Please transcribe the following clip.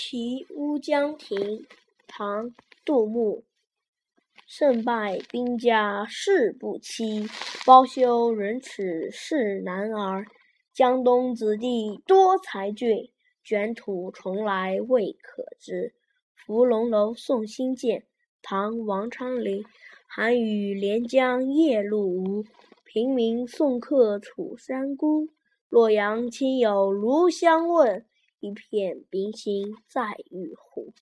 题乌江亭》唐·杜牧。胜败兵家事不期，包羞忍耻是男儿。江东子弟多才俊，卷土重来未可知。芙蓉楼送辛渐，唐·王昌龄。寒雨连江夜入吴，平明送客楚山孤。洛阳亲友如相问，一片冰心在玉壶。